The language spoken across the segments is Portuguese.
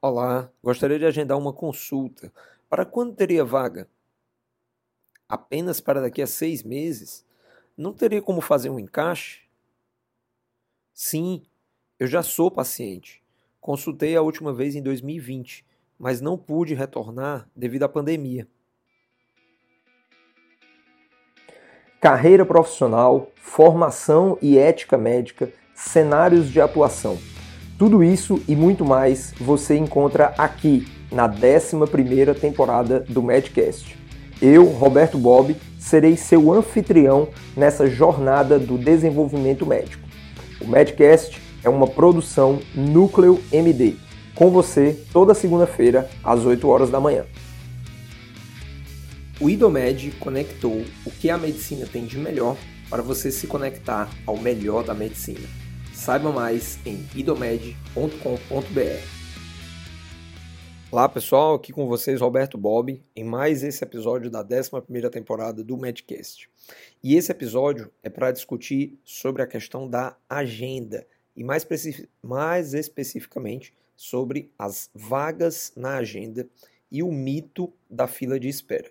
Olá, gostaria de agendar uma consulta. Para quando teria vaga? Apenas para daqui a seis meses? Não teria como fazer um encaixe? Sim, eu já sou paciente. Consultei a última vez em 2020, mas não pude retornar devido à pandemia. Carreira profissional, formação e ética médica, cenários de atuação. Tudo isso e muito mais você encontra aqui na 11ª temporada do Medcast. Eu, Roberto Bob, serei seu anfitrião nessa jornada do desenvolvimento médico. O Medcast é uma produção Núcleo MD, com você toda segunda-feira às 8 horas da manhã. O IDOMED conectou o que a medicina tem de melhor para você se conectar ao melhor da medicina. Saiba mais em idomed.com.br. Olá pessoal, aqui com vocês Roberto Bob em mais esse episódio da 11ª temporada do Medcast. E esse episódio é para discutir sobre a questão da agenda e mais, mais especificamente sobre as vagas na agenda e o mito da fila de espera.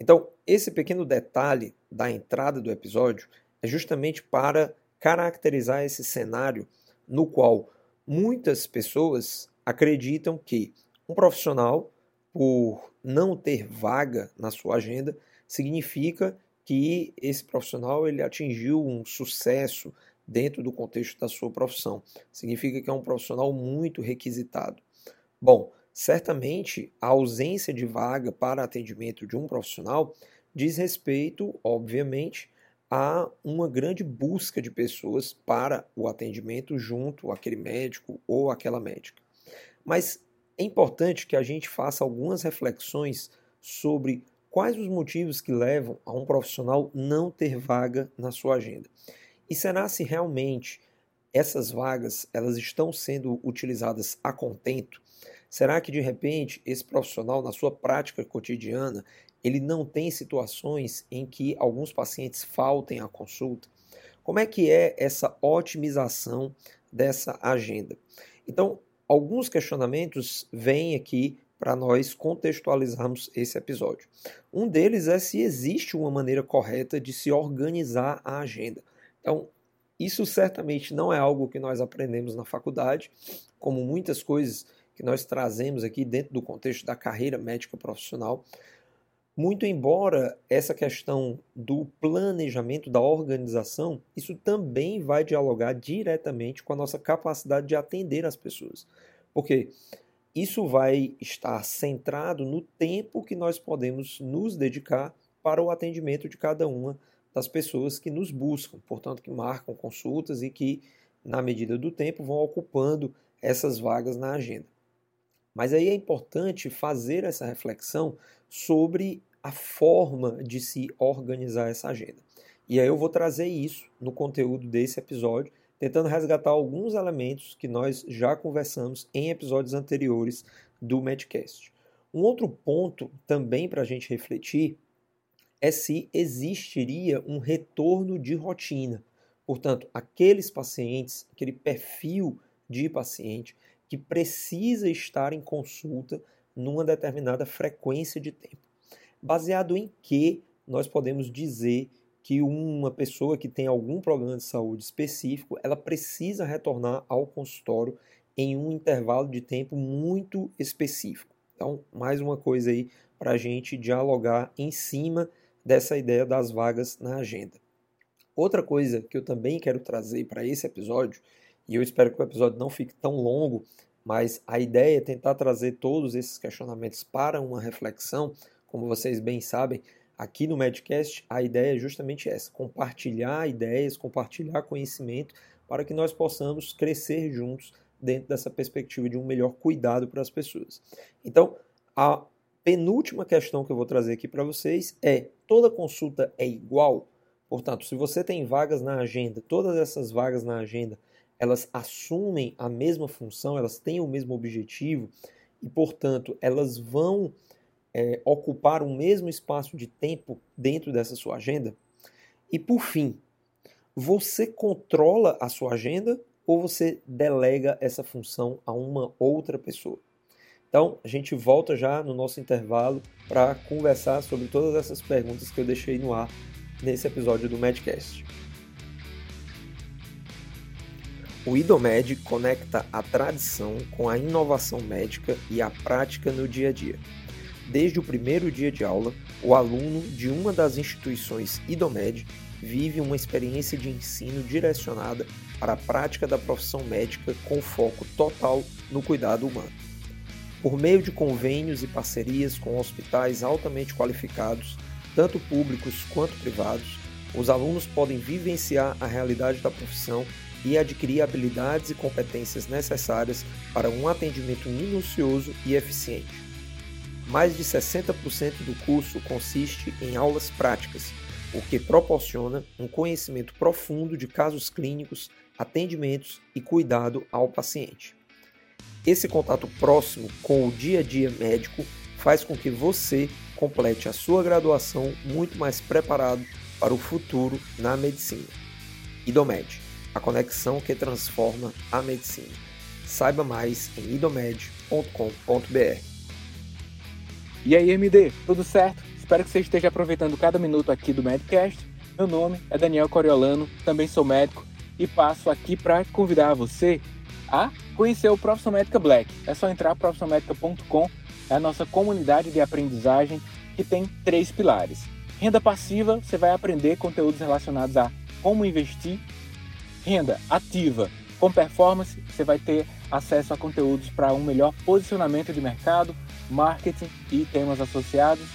Então, esse pequeno detalhe da entrada do episódio é justamente para caracterizar esse cenário no qual muitas pessoas acreditam que um profissional, por não ter vaga na sua agenda, significa que esse profissional ele atingiu um sucesso dentro do contexto da sua profissão. Significa que é um profissional muito requisitado. Bom, certamente a ausência de vaga para atendimento de um profissional diz respeito, obviamente, a uma grande busca de pessoas para o atendimento junto àquele médico ou àquela médica. Mas é importante que a gente faça algumas reflexões sobre quais os motivos que levam a um profissional não ter vaga na sua agenda. E será se realmente essas vagas elas estão sendo utilizadas a contento? Será que de repente esse profissional na sua prática cotidiana ele não tem situações em que alguns pacientes faltem à consulta? Como é que é essa otimização dessa agenda? Então, alguns questionamentos vêm aqui para nós contextualizarmos esse episódio. Um deles é se existe uma maneira correta de se organizar a agenda. Então, isso certamente não é algo que nós aprendemos na faculdade, como muitas coisas que nós trazemos aqui dentro do contexto da carreira médica profissional. Muito embora essa questão do planejamento, da organização, isso também vai dialogar diretamente com a nossa capacidade de atender as pessoas. Porque isso vai estar centrado no tempo que nós podemos nos dedicar para o atendimento de cada uma das pessoas que nos buscam, portanto, que marcam consultas e que, na medida do tempo, vão ocupando essas vagas na agenda. Mas aí é importante fazer essa reflexão sobre a forma de se organizar essa agenda. E aí eu vou trazer isso no conteúdo desse episódio, tentando resgatar alguns elementos que nós já conversamos em episódios anteriores do Medcast. Um outro ponto também para a gente refletir é se existiria um retorno de rotina. Portanto, aqueles pacientes, aquele perfil de paciente que precisa estar em consulta numa determinada frequência de tempo. Baseado em que nós podemos dizer que uma pessoa que tem algum problema de saúde específico, ela precisa retornar ao consultório em um intervalo de tempo muito específico. Então, mais uma coisa aí para a gente dialogar em cima dessa ideia das vagas na agenda. Outra coisa que eu também quero trazer para esse episódio, e eu espero que o episódio não fique tão longo, mas a ideia é tentar trazer todos esses questionamentos para uma reflexão. Como vocês bem sabem, aqui no Medcast a ideia é justamente essa: compartilhar ideias, compartilhar conhecimento para que nós possamos crescer juntos dentro dessa perspectiva de um melhor cuidado para as pessoas. Então, a penúltima questão que eu vou trazer aqui para vocês é: toda consulta é igual? Portanto, se você tem vagas na agenda, todas essas vagas na agenda, elas assumem a mesma função, elas têm o mesmo objetivo e, portanto, elas vão é, ocupar o mesmo espaço de tempo dentro dessa sua agenda? E, por fim, você controla a sua agenda ou você delega essa função a uma outra pessoa? Então, a gente volta já no nosso intervalo para conversar sobre todas essas perguntas que eu deixei no ar nesse episódio do Medcast. O IDOMED conecta a tradição com a inovação médica e a prática no dia a dia. Desde o primeiro dia de aula, o aluno de uma das instituições IDOMED vive uma experiência de ensino direcionada para a prática da profissão médica com foco total no cuidado humano. Por meio de convênios e parcerias com hospitais altamente qualificados, tanto públicos quanto privados, os alunos podem vivenciar a realidade da profissão e adquirir habilidades e competências necessárias para um atendimento minucioso e eficiente. Mais de 60% do curso consiste em aulas práticas, o que proporciona um conhecimento profundo de casos clínicos, atendimentos e cuidado ao paciente. Esse contato próximo com o dia a dia médico faz com que você complete a sua graduação muito mais preparado para o futuro na medicina. IDOMED, a conexão que transforma a medicina. Saiba mais em idomed.com.br. E aí, MD, tudo certo? Espero que você esteja aproveitando cada minuto aqui do Medcast. Meu nome é Daniel Coriolano, também sou médico e passo aqui para convidar você a conhecer o Profissão Médica Black. É só entrar profissionalmedica.com, é a nossa comunidade de aprendizagem que tem três pilares. Renda passiva, você vai aprender conteúdos relacionados a como investir. Renda ativa, com performance, você vai ter acesso a conteúdos para um melhor posicionamento de mercado, marketing e temas associados.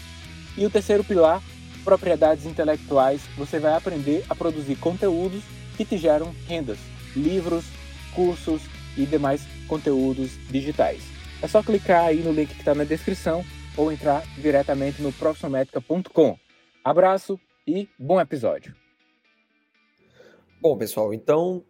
E o terceiro pilar, propriedades intelectuais, você vai aprender a produzir conteúdos que te geram rendas, livros, cursos, e demais conteúdos digitais. É só clicar aí no link que está na descrição ou entrar diretamente no profissionalmedica.com. Abraço e bom episódio. Bom, pessoal, então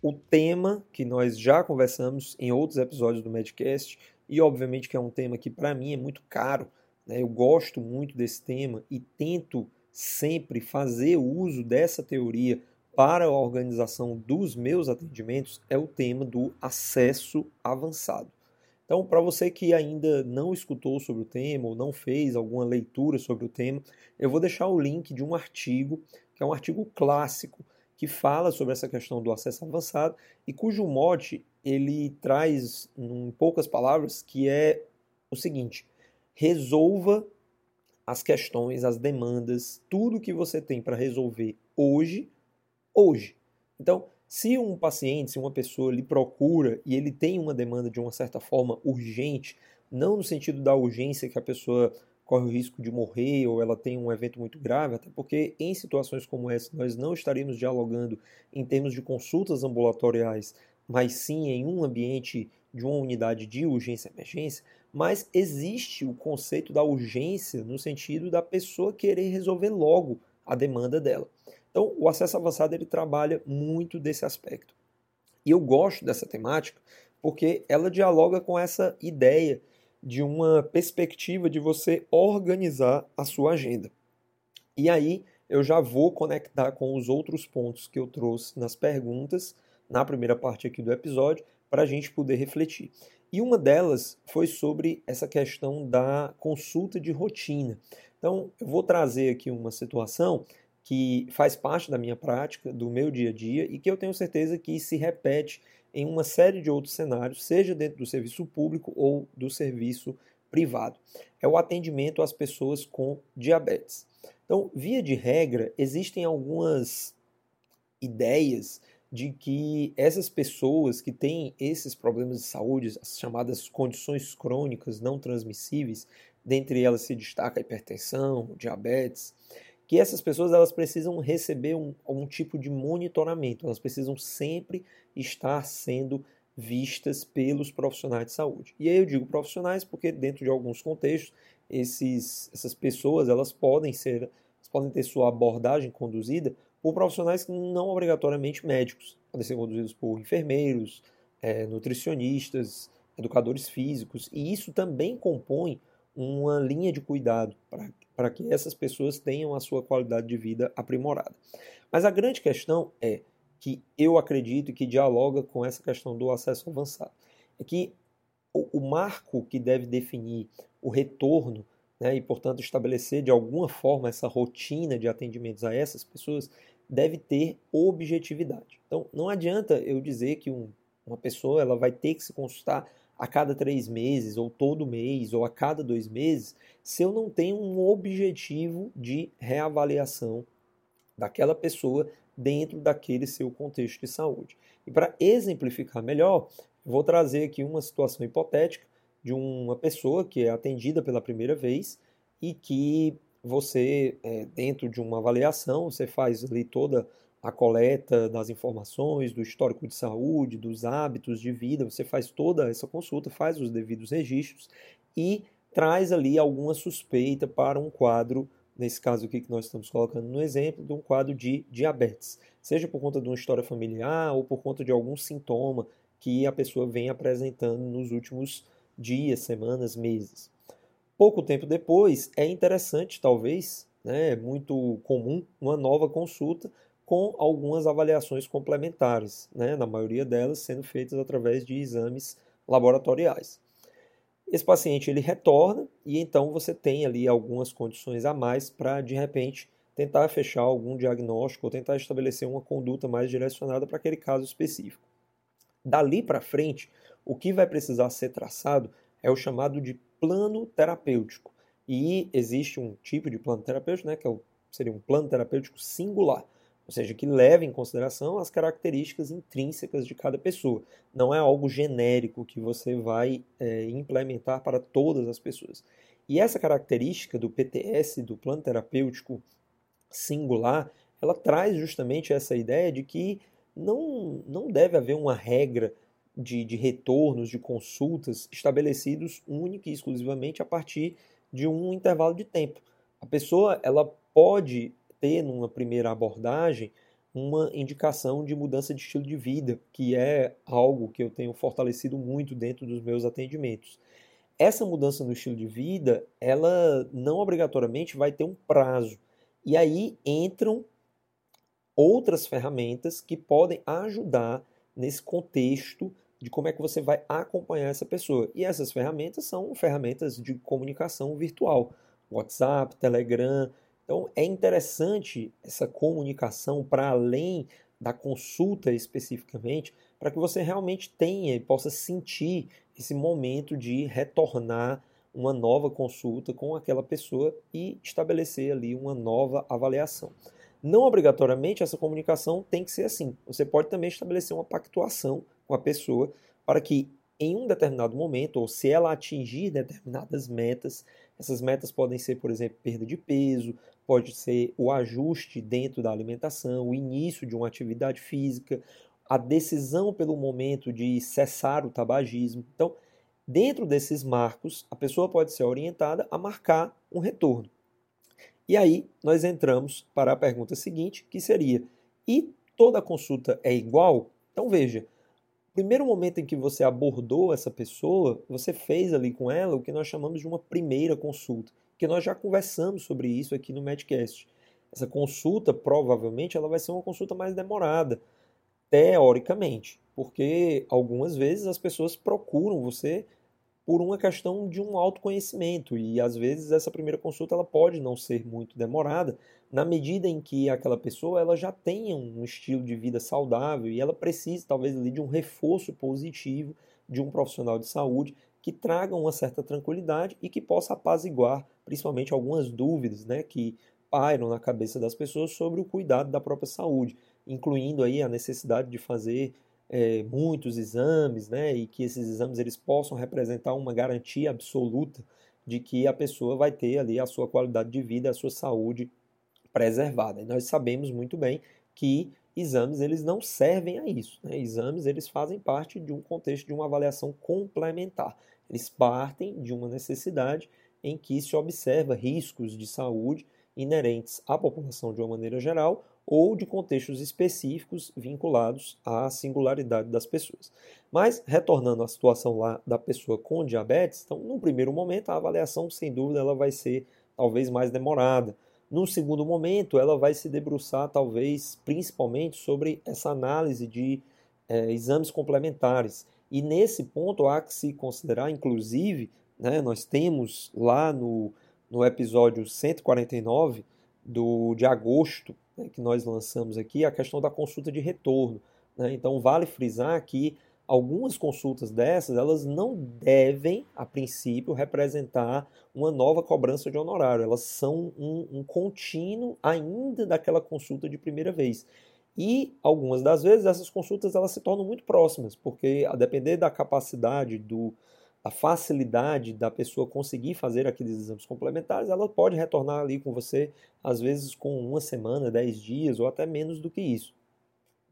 o tema que nós já conversamos em outros episódios do Medcast e obviamente que é um tema que para mim é muito caro, né? eu gosto muito desse tema e tento sempre fazer uso dessa teoria para a organização dos meus atendimentos é o tema do acesso avançado. Então, para você que ainda não escutou sobre o tema ou não fez alguma leitura sobre o tema, eu vou deixar o link de um artigo, que é um artigo clássico, que fala sobre essa questão do acesso avançado e cujo mote ele traz, em poucas palavras, que é o seguinte: resolva as questões, as demandas, tudo que você tem para resolver hoje hoje. Então, se um paciente, se uma pessoa lhe procura e ele tem uma demanda de uma certa forma urgente, não no sentido da urgência que a pessoa corre o risco de morrer ou ela tem um evento muito grave, até porque em situações como essa nós não estaríamos dialogando em termos de consultas ambulatoriais, mas sim em um ambiente de uma unidade de urgência e emergência, mas existe o conceito da urgência no sentido da pessoa querer resolver logo a demanda dela. Então, o acesso avançado ele trabalha muito desse aspecto. E eu gosto dessa temática porque ela dialoga com essa ideia de uma perspectiva de você organizar a sua agenda. E aí eu já vou conectar com os outros pontos que eu trouxe nas perguntas, na primeira parte aqui do episódio, para a gente poder refletir. E uma delas foi sobre essa questão da consulta de rotina. Então, eu vou trazer aqui uma situação que faz parte da minha prática, do meu dia a dia e que eu tenho certeza que se repete em uma série de outros cenários, seja dentro do serviço público ou do serviço privado. É o atendimento às pessoas com diabetes. Então, via de regra, existem algumas ideias de que essas pessoas que têm esses problemas de saúde, as chamadas condições crônicas não transmissíveis, dentre elas se destaca a hipertensão, diabetes, que essas pessoas elas precisam receber um, um tipo de monitoramento, elas precisam sempre estar sendo vistas pelos profissionais de saúde. E aí eu digo profissionais porque dentro de alguns contextos esses, essas pessoas elas podem ser, podem ter sua abordagem conduzida por profissionais que não obrigatoriamente médicos, podem ser conduzidos por enfermeiros, é, nutricionistas, educadores físicos, e isso também compõe uma linha de cuidado para que essas pessoas tenham a sua qualidade de vida aprimorada. Mas a grande questão é que eu acredito que dialoga com essa questão do acesso avançado. É que o, o marco que deve definir o retorno né, e, portanto, estabelecer de alguma forma essa rotina de atendimentos a essas pessoas, deve ter objetividade. Então, não adianta eu dizer que um, uma pessoa ela vai ter que se consultar a cada três meses, ou todo mês, ou a cada dois meses, se eu não tenho um objetivo de reavaliação daquela pessoa dentro daquele seu contexto de saúde. E para exemplificar melhor, vou trazer aqui uma situação hipotética de uma pessoa que é atendida pela primeira vez e que você, é, dentro de uma avaliação, você faz ali toda a coleta das informações, do histórico de saúde, dos hábitos de vida, você faz toda essa consulta, faz os devidos registros e traz ali alguma suspeita para um quadro, nesse caso aqui que nós estamos colocando no exemplo, de um quadro de diabetes, seja por conta de uma história familiar ou por conta de algum sintoma que a pessoa vem apresentando nos últimos dias, semanas, meses. Pouco tempo depois, é interessante, talvez, né, muito comum, uma nova consulta com algumas avaliações complementares, né, na maioria delas sendo feitas através de exames laboratoriais. Esse paciente ele retorna e então você tem ali algumas condições a mais para de repente tentar fechar algum diagnóstico ou tentar estabelecer uma conduta mais direcionada para aquele caso específico. Dali para frente, o que vai precisar ser traçado é o chamado de plano terapêutico. E existe um tipo de plano terapêutico, né, que é o, seria um plano terapêutico singular, ou seja, que leva em consideração as características intrínsecas de cada pessoa. Não é algo genérico que você vai é, implementar para todas as pessoas. E essa característica do PTS, do plano terapêutico singular, ela traz justamente essa ideia de que não, não deve haver uma regra de, de retornos, de consultas estabelecidos única e exclusivamente a partir de um intervalo de tempo. A pessoa ela pode ter, numa primeira abordagem, uma indicação de mudança de estilo de vida, que é algo que eu tenho fortalecido muito dentro dos meus atendimentos. Essa mudança no estilo de vida, ela não obrigatoriamente vai ter um prazo. E aí entram outras ferramentas que podem ajudar nesse contexto de como é que você vai acompanhar essa pessoa. E essas ferramentas são ferramentas de comunicação virtual, WhatsApp, Telegram. Então é interessante essa comunicação para além da consulta especificamente, para que você realmente tenha e possa sentir esse momento de retornar uma nova consulta com aquela pessoa e estabelecer ali uma nova avaliação. Não obrigatoriamente essa comunicação tem que ser assim. Você pode também estabelecer uma pactuação com a pessoa para que em um determinado momento, ou se ela atingir determinadas metas, essas metas podem ser, por exemplo, perda de peso, pode ser o ajuste dentro da alimentação, o início de uma atividade física, a decisão pelo momento de cessar o tabagismo. Então, dentro desses marcos, a pessoa pode ser orientada a marcar um retorno. E aí nós entramos para a pergunta seguinte, que seria: e toda consulta é igual? Então veja, primeiro momento em que você abordou essa pessoa, você fez ali com ela o que nós chamamos de uma primeira consulta, que nós já conversamos sobre isso aqui no Medcast. Essa consulta, provavelmente, ela vai ser uma consulta mais demorada, teoricamente, porque algumas vezes as pessoas procuram você por uma questão de um autoconhecimento. E às vezes essa primeira consulta ela pode não ser muito demorada na medida em que aquela pessoa ela já tenha um estilo de vida saudável e ela precise talvez de um reforço positivo de um profissional de saúde que traga uma certa tranquilidade e que possa apaziguar principalmente algumas dúvidas né, que pairam na cabeça das pessoas sobre o cuidado da própria saúde, incluindo aí a necessidade de fazer é, muitos exames, né, e que esses exames eles possam representar uma garantia absoluta de que a pessoa vai ter ali a sua qualidade de vida, a sua saúde preservada. E nós sabemos muito bem que exames eles não servem a isso. Né? Exames eles fazem parte de um contexto de uma avaliação complementar. Eles partem de uma necessidade em que se observa riscos de saúde inerentes à população de uma maneira geral ou de contextos específicos vinculados à singularidade das pessoas. Mas, retornando à situação lá da pessoa com diabetes, então, num primeiro momento, a avaliação, sem dúvida, ela vai ser talvez mais demorada. Num segundo momento, ela vai se debruçar, talvez, principalmente sobre essa análise de é, exames complementares. E nesse ponto há que se considerar, inclusive, né, nós temos lá no, no episódio 149 do, de agosto, né, que nós lançamos aqui, a questão da consulta de retorno. Né? Então, vale frisar que algumas consultas dessas, elas não devem, a princípio, representar uma nova cobrança de honorário. Elas são um, um contínuo ainda daquela consulta de primeira vez. E algumas das vezes essas consultas elas se tornam muito próximas, porque a depender da capacidade, do, da facilidade da pessoa conseguir fazer aqueles exames complementares, ela pode retornar ali com você, às vezes com uma semana, dez dias ou até menos do que isso.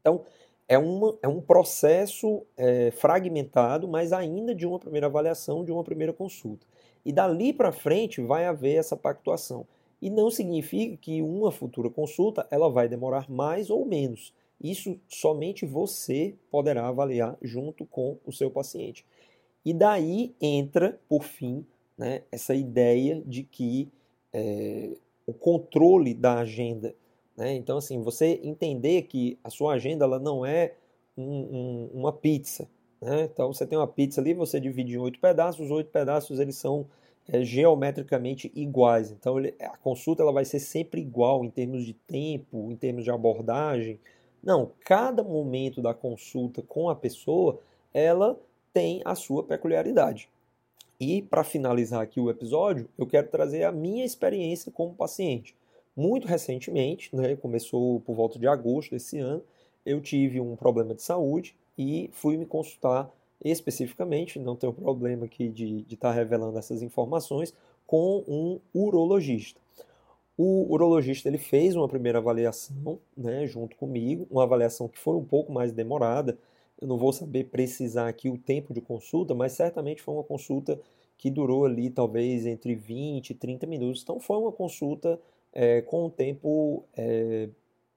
Então, é, uma, é um processo é, fragmentado, mas ainda de uma primeira avaliação, de uma primeira consulta. E dali para frente vai haver essa pactuação. E não significa que uma futura consulta ela vai demorar mais ou menos. Isso somente você poderá avaliar junto com o seu paciente. E daí entra, por fim, né, essa ideia de que é, o controle da agenda né? Então, assim, você entender que a sua agenda ela não é um, um, uma pizza. Né? Então, você tem uma pizza ali, você divide em oito pedaços, os oito pedaços eles são é, geometricamente iguais. Então, ele, a consulta ela vai ser sempre igual em termos de tempo, em termos de abordagem. Não, cada momento da consulta com a pessoa, ela tem a sua peculiaridade. E para finalizar aqui o episódio, eu quero trazer a minha experiência como paciente. Muito recentemente, né, começou por volta de agosto desse ano, eu tive um problema de saúde e fui me consultar especificamente, não tenho problema aqui de estar tá revelando essas informações, com um urologista. O urologista ele fez uma primeira avaliação né, junto comigo, uma avaliação que foi um pouco mais demorada. Eu não vou saber precisar aqui o tempo de consulta, mas certamente foi uma consulta que durou ali talvez entre 20 e 30 minutos. Então foi uma consulta é, com um tempo é,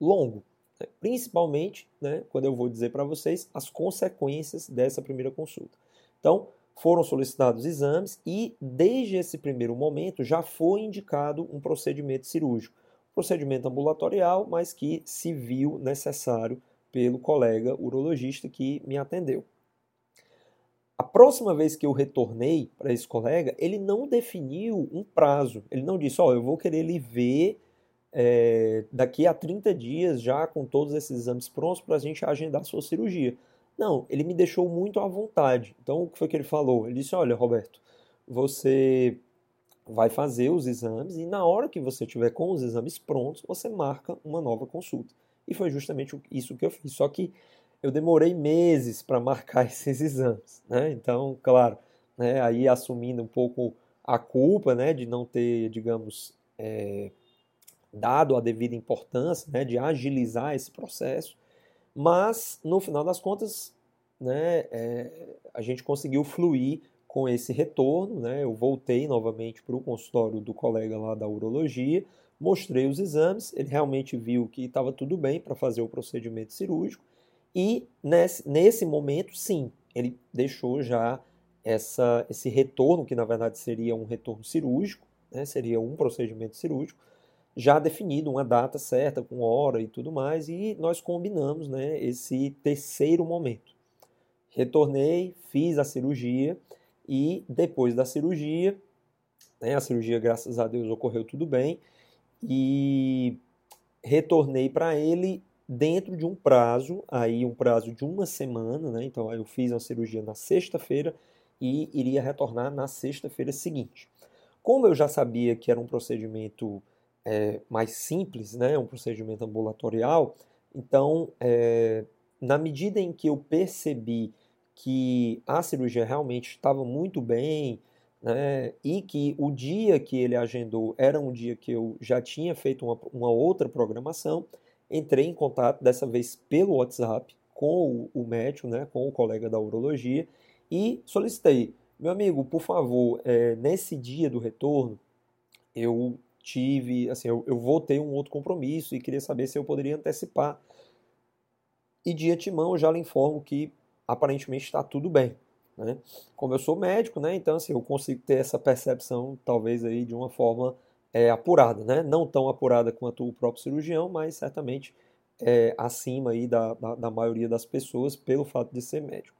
longo. Né? Principalmente, né, quando eu vou dizer para vocês as consequências dessa primeira consulta. Então, foram solicitados exames e, desde esse primeiro momento, já foi indicado um procedimento cirúrgico. Procedimento ambulatorial, mas que se viu necessário pelo colega urologista que me atendeu. A próxima vez que eu retornei para esse colega, ele não definiu um prazo. Ele não disse, ó, oh, eu vou querer lhe ver é, daqui a 30 dias já com todos esses exames prontos para a gente agendar a sua cirurgia. Não, ele me deixou muito à vontade. Então, o que foi que ele falou? Ele disse, olha, Roberto, você vai fazer os exames e na hora que você tiver com os exames prontos, você marca uma nova consulta. E foi justamente isso que eu fiz. Só que eu demorei meses para marcar esses exames, né? Então, claro, né, aí assumindo um pouco a culpa, né, de não ter, digamos, é, dado a devida importância, né, de agilizar esse processo, mas no final das contas, né, é, a gente conseguiu fluir com esse retorno, né? Eu voltei novamente para o consultório do colega lá da urologia, mostrei os exames, ele realmente viu que estava tudo bem para fazer o procedimento cirúrgico e nesse, nesse momento, sim, ele deixou já essa, esse retorno, que na verdade seria um retorno cirúrgico, né, seria um procedimento cirúrgico, já definido, uma data certa, com hora e tudo mais, e nós combinamos né, esse terceiro momento. Retornei, fiz a cirurgia, e depois da cirurgia, né, a cirurgia, graças a Deus, ocorreu tudo bem, e retornei para ele dentro de um prazo, aí um prazo de uma semana, né? Então eu fiz a cirurgia na sexta-feira e iria retornar na sexta-feira seguinte. Como eu já sabia que era um procedimento é, mais simples, né? Um procedimento ambulatorial, então é, na medida em que eu percebi que a cirurgia realmente estava muito bem, né, e que o dia que ele agendou era um dia que eu já tinha feito uma, uma outra programação, entrei em contato, dessa vez pelo WhatsApp, com o, o médico, né, com o colega da urologia, e solicitei, meu amigo, por favor, é, nesse dia do retorno, eu tive, assim, eu, eu vou ter um outro compromisso e queria saber se eu poderia antecipar. E de antemão eu já lhe informo que aparentemente está tudo bem. Né? Como eu sou médico, né, então assim, eu consigo ter essa percepção talvez aí de uma forma é, apurada, né? não tão apurada quanto o próprio cirurgião, mas certamente é, acima aí da, da, da, maioria das pessoas pelo fato de ser médico.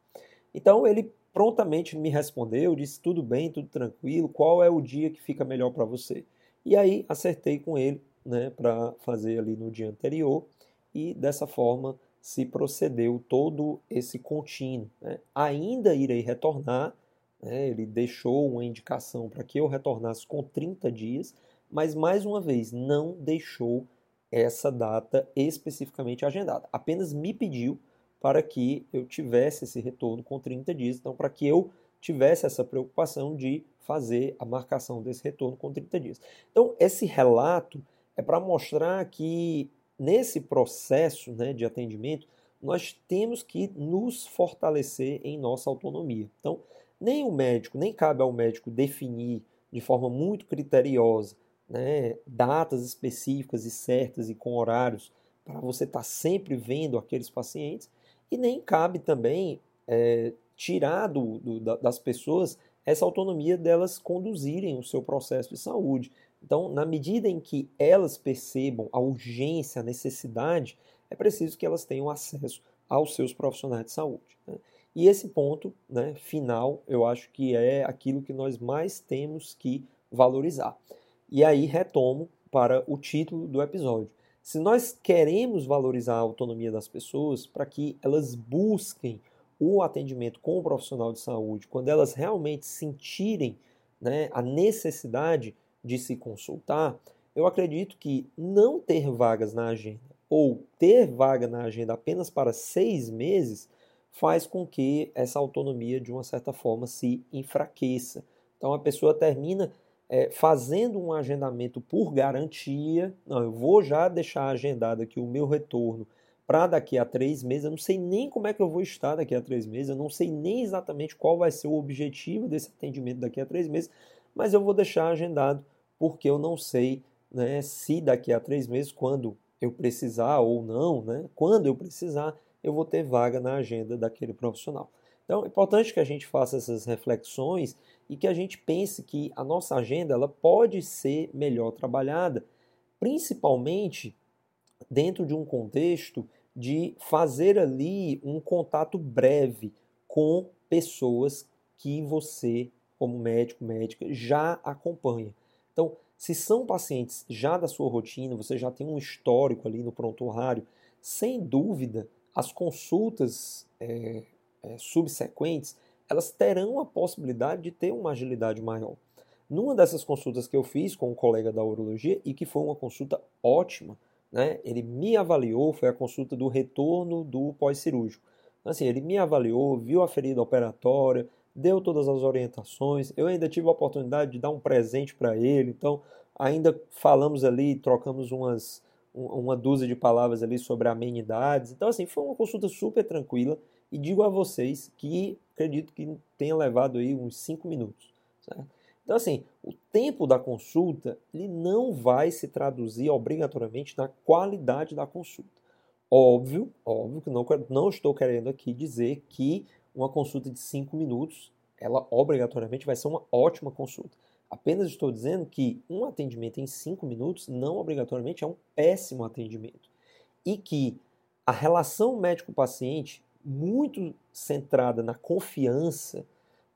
Então ele prontamente me respondeu, disse tudo bem, tudo tranquilo, qual é o dia que fica melhor para você? E aí acertei com ele, né, para fazer ali no dia anterior e dessa forma se procedeu todo esse contínuo. Né? Ainda irei retornar, né? ele deixou uma indicação para que eu retornasse com 30 dias, mas mais uma vez não deixou essa data especificamente agendada. Apenas me pediu para que eu tivesse esse retorno com 30 dias, então para que eu tivesse essa preocupação de fazer a marcação desse retorno com 30 dias. Então, esse relato é para mostrar que nesse processo né, de atendimento, nós temos que nos fortalecer em nossa autonomia. Então, nem o médico, nem cabe ao médico definir de forma muito criteriosa né, datas específicas e certas e com horários para você estar tá sempre vendo aqueles pacientes, e nem cabe também é, tirar do, do, das pessoas essa autonomia delas conduzirem o seu processo de saúde. Então, na medida em que elas percebam a urgência, a necessidade, é preciso que elas tenham acesso aos seus profissionais de saúde. Né? E esse ponto né, final, eu acho que é aquilo que nós mais temos que valorizar. E aí retomo para o título do episódio. Se nós queremos valorizar a autonomia das pessoas para que elas busquem o atendimento com o profissional de saúde, quando elas realmente sentirem né, a necessidade de se consultar, eu acredito que não ter vagas na agenda ou ter vaga na agenda apenas para seis meses faz com que essa autonomia, de uma certa forma, se enfraqueça. Então a pessoa termina é, fazendo um agendamento por garantia. Não, eu vou já deixar agendado aqui o meu retorno para daqui a três meses. Eu não sei nem como é que eu vou estar daqui a três meses, eu não sei nem exatamente qual vai ser o objetivo desse atendimento daqui a três meses, mas eu vou deixar agendado porque eu não sei né, se daqui a três meses, quando eu precisar ou não, né, quando eu precisar, eu vou ter vaga na agenda daquele profissional. Então, é importante que a gente faça essas reflexões e que a gente pense que a nossa agenda ela pode ser melhor trabalhada, principalmente dentro de um contexto de fazer ali um contato breve com pessoas que você, como médico, médica, já acompanha. Então, se são pacientes já da sua rotina, você já tem um histórico ali no prontuário, sem dúvida, as consultas é, é, subsequentes, elas terão a possibilidade de ter uma agilidade maior. Numa dessas consultas que eu fiz com um colega da urologia, e que foi uma consulta ótima, né, ele me avaliou, foi a consulta do retorno do pós-cirúrgico. Assim, ele me avaliou, viu a ferida operatória, deu todas as orientações. Eu ainda tive a oportunidade de dar um presente para ele, então ainda falamos ali, trocamos umas uma dúzia de palavras ali sobre amenidades. Então assim, foi uma consulta super tranquila e digo a vocês que acredito que tenha levado aí uns 5 minutos. Certo? Então assim, o tempo da consulta ele não vai se traduzir obrigatoriamente na qualidade da consulta. Óbvio, óbvio que não, não estou querendo aqui dizer que uma consulta de 5 minutos, ela obrigatoriamente vai ser uma ótima consulta. Apenas estou dizendo que um atendimento em 5 minutos não obrigatoriamente é um péssimo atendimento. E que a relação médico-paciente, muito centrada na confiança,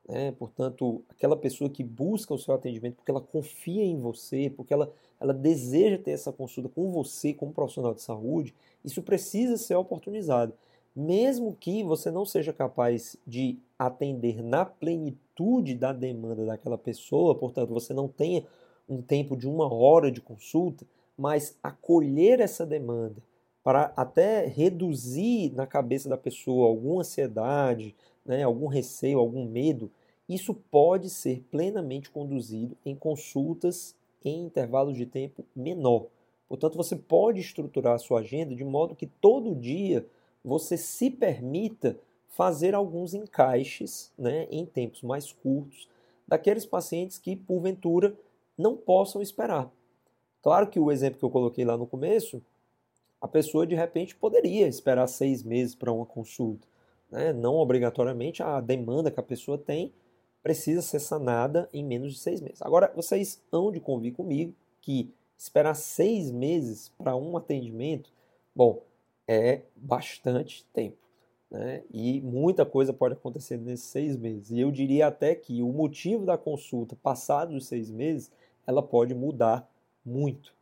né? portanto, aquela pessoa que busca o seu atendimento porque ela confia em você, porque ela, ela deseja ter essa consulta com você, como profissional de saúde, isso precisa ser oportunizado mesmo que você não seja capaz de atender na plenitude da demanda daquela pessoa, portanto, você não tenha um tempo de uma hora de consulta, mas acolher essa demanda para até reduzir na cabeça da pessoa alguma ansiedade, né, algum receio, algum medo, isso pode ser plenamente conduzido em consultas em intervalos de tempo menor. Portanto, você pode estruturar a sua agenda de modo que todo dia você se permita fazer alguns encaixes né, em tempos mais curtos daqueles pacientes que, porventura, não possam esperar. Claro que o exemplo que eu coloquei lá no começo, a pessoa de repente poderia esperar seis meses para uma consulta. Né? Não obrigatoriamente a demanda que a pessoa tem precisa ser sanada em menos de seis meses. Agora, vocês hão de convir comigo que esperar seis meses para um atendimento, bom, é bastante tempo. né? E muita coisa pode acontecer nesses seis meses. E eu diria até que o motivo da consulta, passados os seis meses, ela pode mudar muito.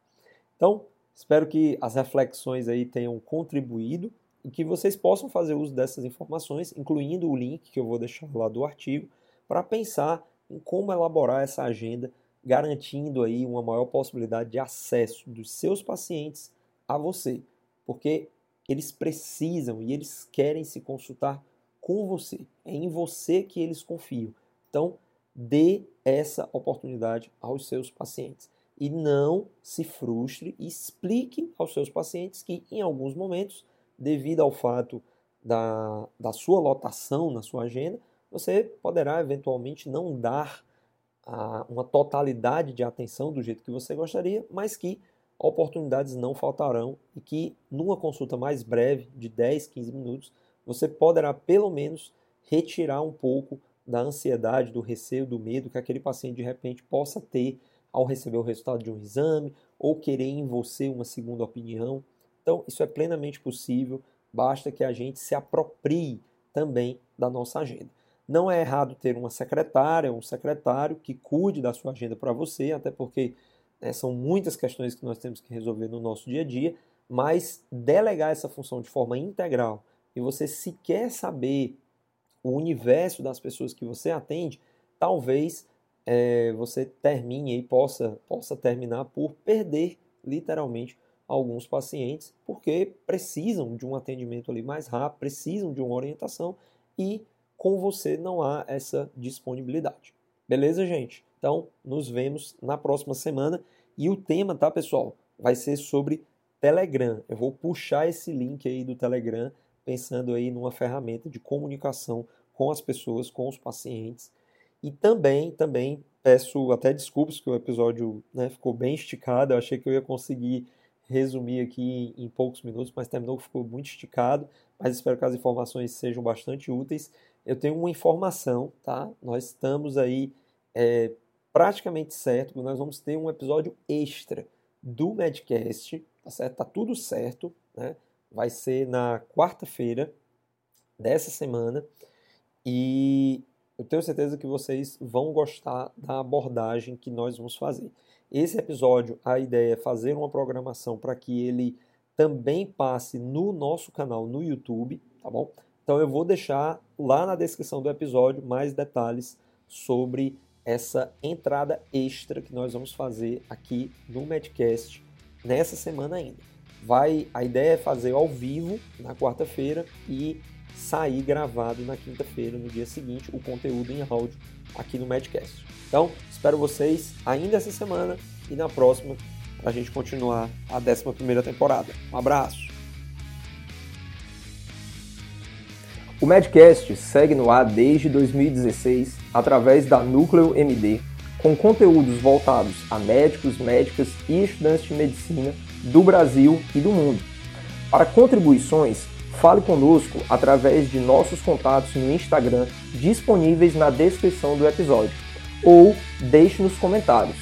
Então, espero que as reflexões aí tenham contribuído e que vocês possam fazer uso dessas informações, incluindo o link que eu vou deixar lá do artigo, para pensar em como elaborar essa agenda, garantindo aí uma maior possibilidade de acesso dos seus pacientes a você, porque eles precisam e eles querem se consultar com você. É em você que eles confiam. Então, dê essa oportunidade aos seus pacientes e não se frustre e explique aos seus pacientes que em alguns momentos, devido ao fato da, da sua lotação na sua agenda, você poderá eventualmente não dar a, uma totalidade de atenção do jeito que você gostaria, mas que oportunidades não faltarão e que numa consulta mais breve, de 10, 15 minutos, você poderá pelo menos retirar um pouco da ansiedade, do receio, do medo que aquele paciente de repente possa ter ao receber o resultado de um exame ou querer em você uma segunda opinião. Então, isso é plenamente possível, basta que a gente se aproprie também da nossa agenda. Não é errado ter uma secretária, um secretário que cuide da sua agenda para você, até porque né, são muitas questões que nós temos que resolver no nosso dia a dia, mas delegar essa função de forma integral e você sequer saber o universo das pessoas que você atende, talvez é, você termine e possa, possa terminar por perder literalmente alguns pacientes, porque precisam de um atendimento ali mais rápido, precisam de uma orientação e com você não há essa disponibilidade. Beleza, gente? Então, nos vemos na próxima semana. E o tema, tá, pessoal? Vai ser sobre Telegram. Eu vou puxar esse link aí do Telegram, pensando aí numa ferramenta de comunicação com as pessoas, com os pacientes. E também, também peço até desculpas que o episódio né, ficou bem esticado. Eu achei que eu ia conseguir resumir aqui em poucos minutos, mas terminou que ficou muito esticado. Mas espero que as informações sejam bastante úteis eu tenho uma informação, tá? Nós estamos aí é, praticamente certo que nós vamos ter um episódio extra do Medcast, tá certo? Tá tudo certo, né? Vai ser na quarta-feira dessa semana e eu tenho certeza que vocês vão gostar da abordagem que nós vamos fazer. Esse episódio, a ideia é fazer uma programação para que ele também passe no nosso canal no YouTube, tá bom? Então eu vou deixar lá na descrição do episódio mais detalhes sobre essa entrada extra que nós vamos fazer aqui no Medcast nessa semana ainda. Vai, a ideia é fazer ao vivo na quarta-feira e sair gravado na quinta-feira, no dia seguinte, o conteúdo em áudio aqui no Medcast. Então, espero vocês ainda essa semana e na próxima para a gente continuar a 11 primeira temporada. Um abraço! O Medcast segue no ar desde 2016 através da Núcleo MD, com conteúdos voltados a médicos, médicas e estudantes de medicina do Brasil e do mundo. Para contribuições, fale conosco através de nossos contatos no Instagram disponíveis na descrição do episódio ou deixe nos comentários.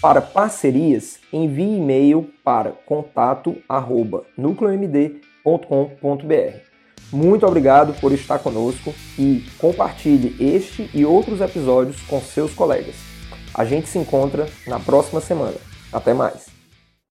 Para parcerias, envie e-mail para contato@nucleomd.com.br. Muito obrigado por estar conosco e compartilhe este e outros episódios com seus colegas. A gente se encontra na próxima semana. Até mais!